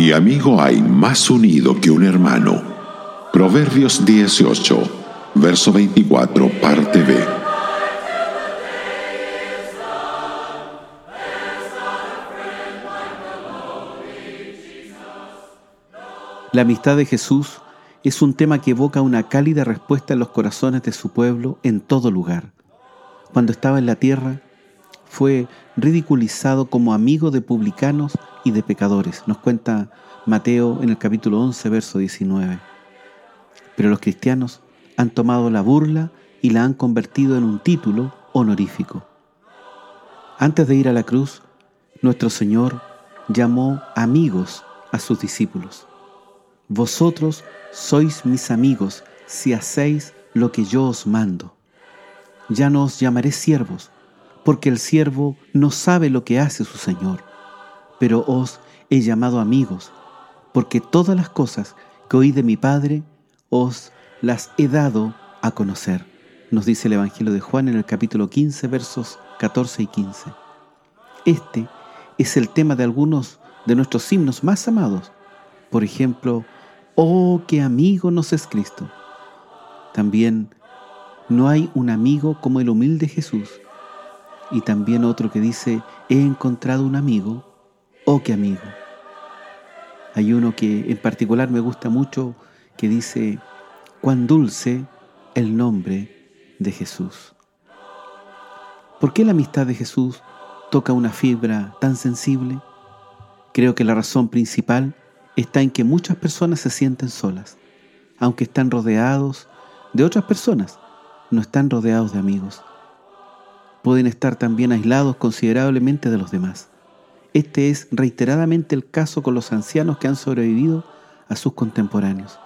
y amigo hay más unido que un hermano. Proverbios 18, verso 24, parte B. La amistad de Jesús es un tema que evoca una cálida respuesta en los corazones de su pueblo en todo lugar. Cuando estaba en la tierra, fue ridiculizado como amigo de publicanos y de pecadores, nos cuenta Mateo en el capítulo 11, verso 19. Pero los cristianos han tomado la burla y la han convertido en un título honorífico. Antes de ir a la cruz, nuestro Señor llamó amigos a sus discípulos. Vosotros sois mis amigos si hacéis lo que yo os mando. Ya no os llamaré siervos, porque el siervo no sabe lo que hace su Señor, pero os he llamado amigos, porque todas las cosas que oí de mi Padre os las he dado a conocer. Nos dice el Evangelio de Juan en el capítulo 15, versos 14 y 15. Este es el tema de algunos de nuestros himnos más amados. Por ejemplo, Oh, qué amigo nos es Cristo. También no hay un amigo como el humilde Jesús. Y también otro que dice, he encontrado un amigo, oh, qué amigo. Hay uno que en particular me gusta mucho que dice, cuán dulce el nombre de Jesús. ¿Por qué la amistad de Jesús toca una fibra tan sensible? Creo que la razón principal está en que muchas personas se sienten solas, aunque están rodeados de otras personas, no están rodeados de amigos. Pueden estar también aislados considerablemente de los demás. Este es reiteradamente el caso con los ancianos que han sobrevivido a sus contemporáneos.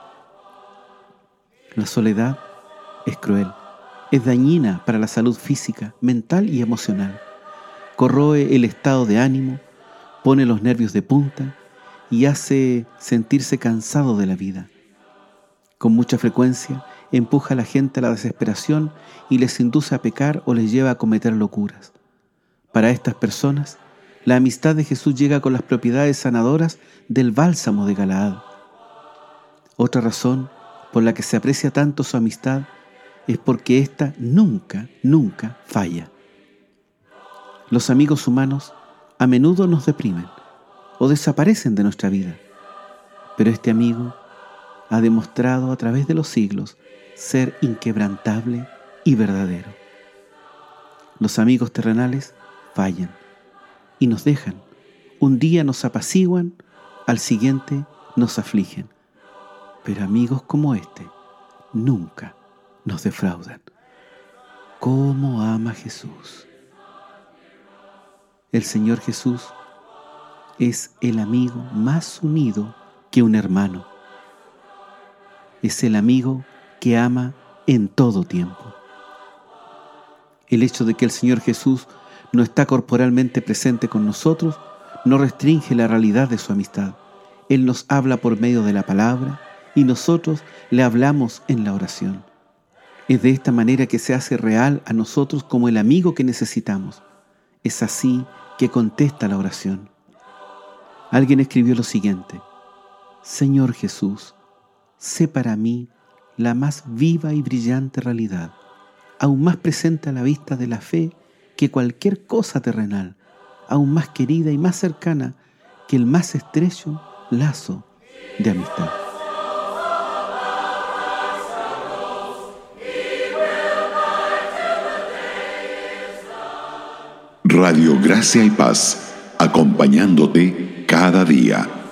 La soledad es cruel, es dañina para la salud física, mental y emocional. Corroe el estado de ánimo, pone los nervios de punta y hace sentirse cansado de la vida. Con mucha frecuencia empuja a la gente a la desesperación y les induce a pecar o les lleva a cometer locuras. Para estas personas, la amistad de Jesús llega con las propiedades sanadoras del bálsamo de Galaad. Otra razón por la que se aprecia tanto su amistad es porque ésta nunca, nunca falla. Los amigos humanos a menudo nos deprimen o desaparecen de nuestra vida. Pero este amigo ha demostrado a través de los siglos ser inquebrantable y verdadero. Los amigos terrenales fallan y nos dejan. Un día nos apaciguan, al siguiente nos afligen. Pero amigos como este nunca nos defraudan. ¿Cómo ama Jesús? El Señor Jesús es el amigo más unido que un hermano. Es el amigo que ama en todo tiempo. El hecho de que el Señor Jesús no está corporalmente presente con nosotros no restringe la realidad de su amistad. Él nos habla por medio de la palabra y nosotros le hablamos en la oración. Es de esta manera que se hace real a nosotros como el amigo que necesitamos. Es así que contesta la oración. Alguien escribió lo siguiente, Señor Jesús, sé para mí la más viva y brillante realidad, aún más presente a la vista de la fe que cualquier cosa terrenal, aún más querida y más cercana que el más estrecho lazo de amistad. Radio Gracia y Paz, acompañándote cada día.